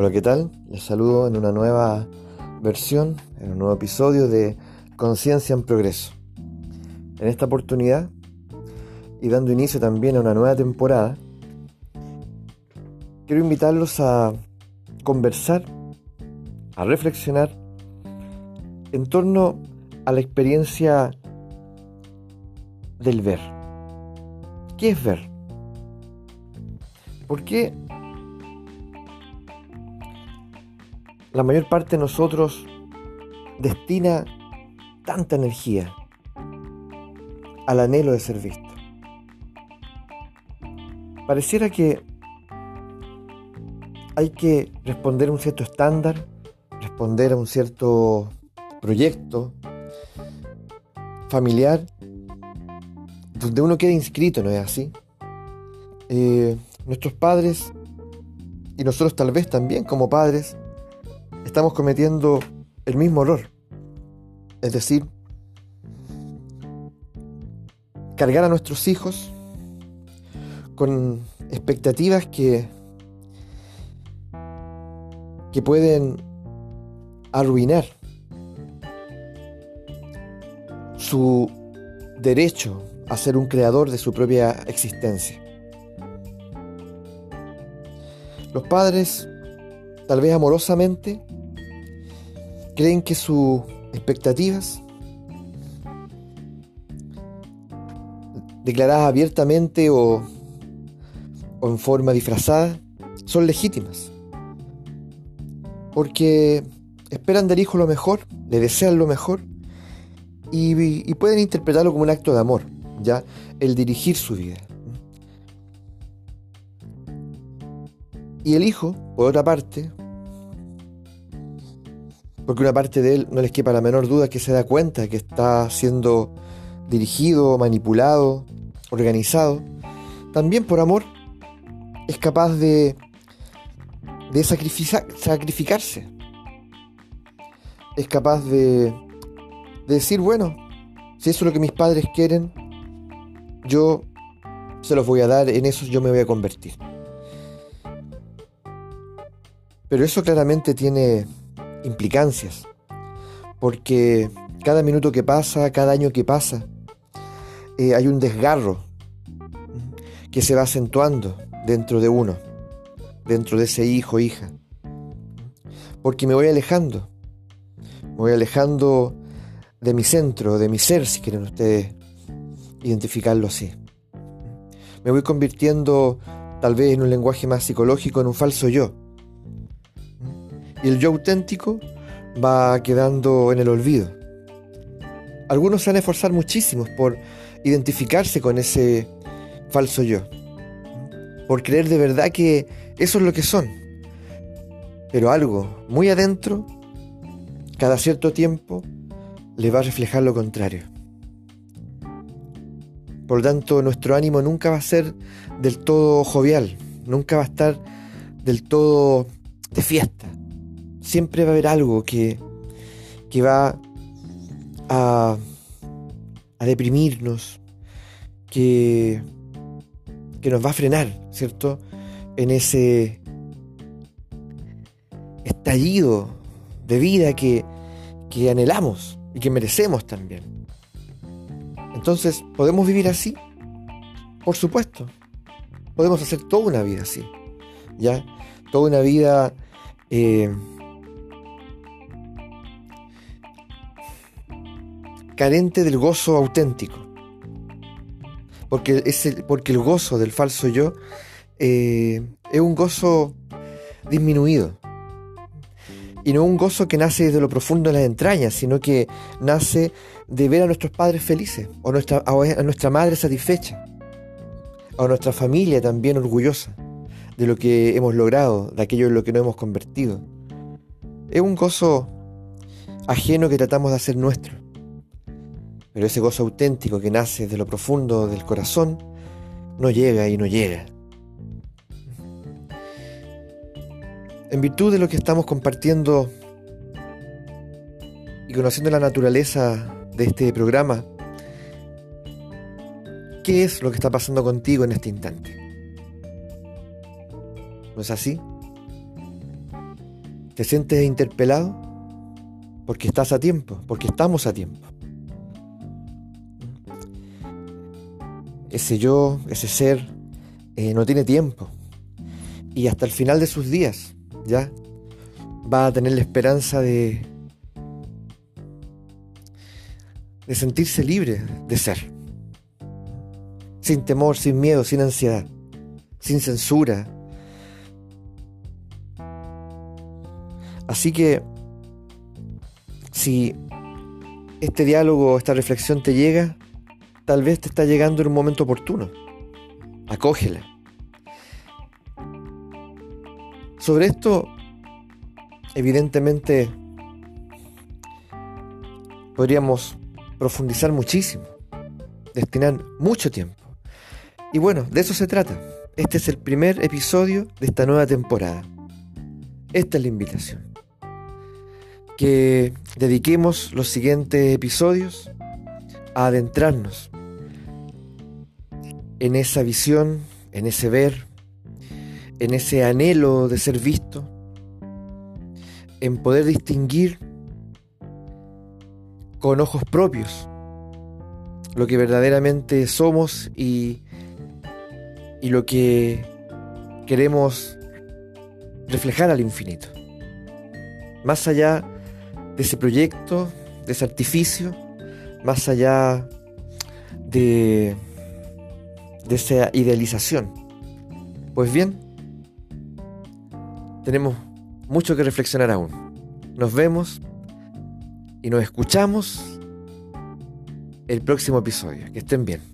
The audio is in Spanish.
Hola, ¿qué tal? Les saludo en una nueva versión, en un nuevo episodio de Conciencia en Progreso. En esta oportunidad, y dando inicio también a una nueva temporada, quiero invitarlos a conversar, a reflexionar en torno a la experiencia del ver. ¿Qué es ver? ¿Por qué la mayor parte de nosotros destina tanta energía al anhelo de ser visto. Pareciera que hay que responder a un cierto estándar, responder a un cierto proyecto familiar, donde uno queda inscrito, ¿no es así? Eh, nuestros padres, y nosotros tal vez también como padres, estamos cometiendo el mismo error. Es decir, cargar a nuestros hijos con expectativas que, que pueden arruinar su derecho a ser un creador de su propia existencia. Los padres, tal vez amorosamente, creen que sus expectativas, declaradas abiertamente o, en forma disfrazada, son legítimas. Porque esperan del hijo lo mejor, le desean lo mejor y, y, pueden interpretarlo como un acto de amor, ya el dirigir su vida. Y el hijo, por otra parte, porque una parte de él no les quepa la menor duda que se da cuenta que está siendo dirigido, manipulado, organizado, también por amor es capaz de, de sacrificarse. Es capaz de, de decir, bueno, si eso es lo que mis padres quieren, yo se los voy a dar, en eso yo me voy a convertir. Pero eso claramente tiene implicancias, porque cada minuto que pasa, cada año que pasa, eh, hay un desgarro que se va acentuando dentro de uno, dentro de ese hijo, hija, porque me voy alejando, me voy alejando de mi centro, de mi ser, si quieren ustedes identificarlo así. Me voy convirtiendo, tal vez en un lenguaje más psicológico, en un falso yo y el yo auténtico va quedando en el olvido. Algunos se van a esforzar muchísimo por identificarse con ese falso yo, por creer de verdad que eso es lo que son. Pero algo muy adentro, cada cierto tiempo, le va a reflejar lo contrario. Por lo tanto, nuestro ánimo nunca va a ser del todo jovial, nunca va a estar del todo de fiesta siempre va a haber algo que, que va a, a deprimirnos, que, que nos va a frenar, ¿cierto? En ese estallido de vida que, que anhelamos y que merecemos también. Entonces, ¿podemos vivir así? Por supuesto. Podemos hacer toda una vida así. ¿Ya? Toda una vida eh, carente del gozo auténtico. Porque, es el, porque el gozo del falso yo eh, es un gozo disminuido. Y no un gozo que nace desde lo profundo de las entrañas, sino que nace de ver a nuestros padres felices, o nuestra, a nuestra madre satisfecha, a nuestra familia también orgullosa de lo que hemos logrado, de aquello en lo que nos hemos convertido. Es un gozo ajeno que tratamos de hacer nuestro. Pero ese gozo auténtico que nace de lo profundo del corazón no llega y no llega. En virtud de lo que estamos compartiendo y conociendo la naturaleza de este programa, ¿qué es lo que está pasando contigo en este instante? ¿No es así? ¿Te sientes interpelado? Porque estás a tiempo, porque estamos a tiempo. Ese yo, ese ser, eh, no tiene tiempo. Y hasta el final de sus días, ¿ya? Va a tener la esperanza de, de sentirse libre de ser. Sin temor, sin miedo, sin ansiedad, sin censura. Así que, si este diálogo, esta reflexión te llega, tal vez te está llegando en un momento oportuno. Acógela. Sobre esto, evidentemente, podríamos profundizar muchísimo, destinar mucho tiempo. Y bueno, de eso se trata. Este es el primer episodio de esta nueva temporada. Esta es la invitación. Que dediquemos los siguientes episodios a adentrarnos en esa visión, en ese ver, en ese anhelo de ser visto, en poder distinguir con ojos propios lo que verdaderamente somos y, y lo que queremos reflejar al infinito. Más allá de ese proyecto, de ese artificio, más allá de de esa idealización. Pues bien, tenemos mucho que reflexionar aún. Nos vemos y nos escuchamos el próximo episodio. Que estén bien.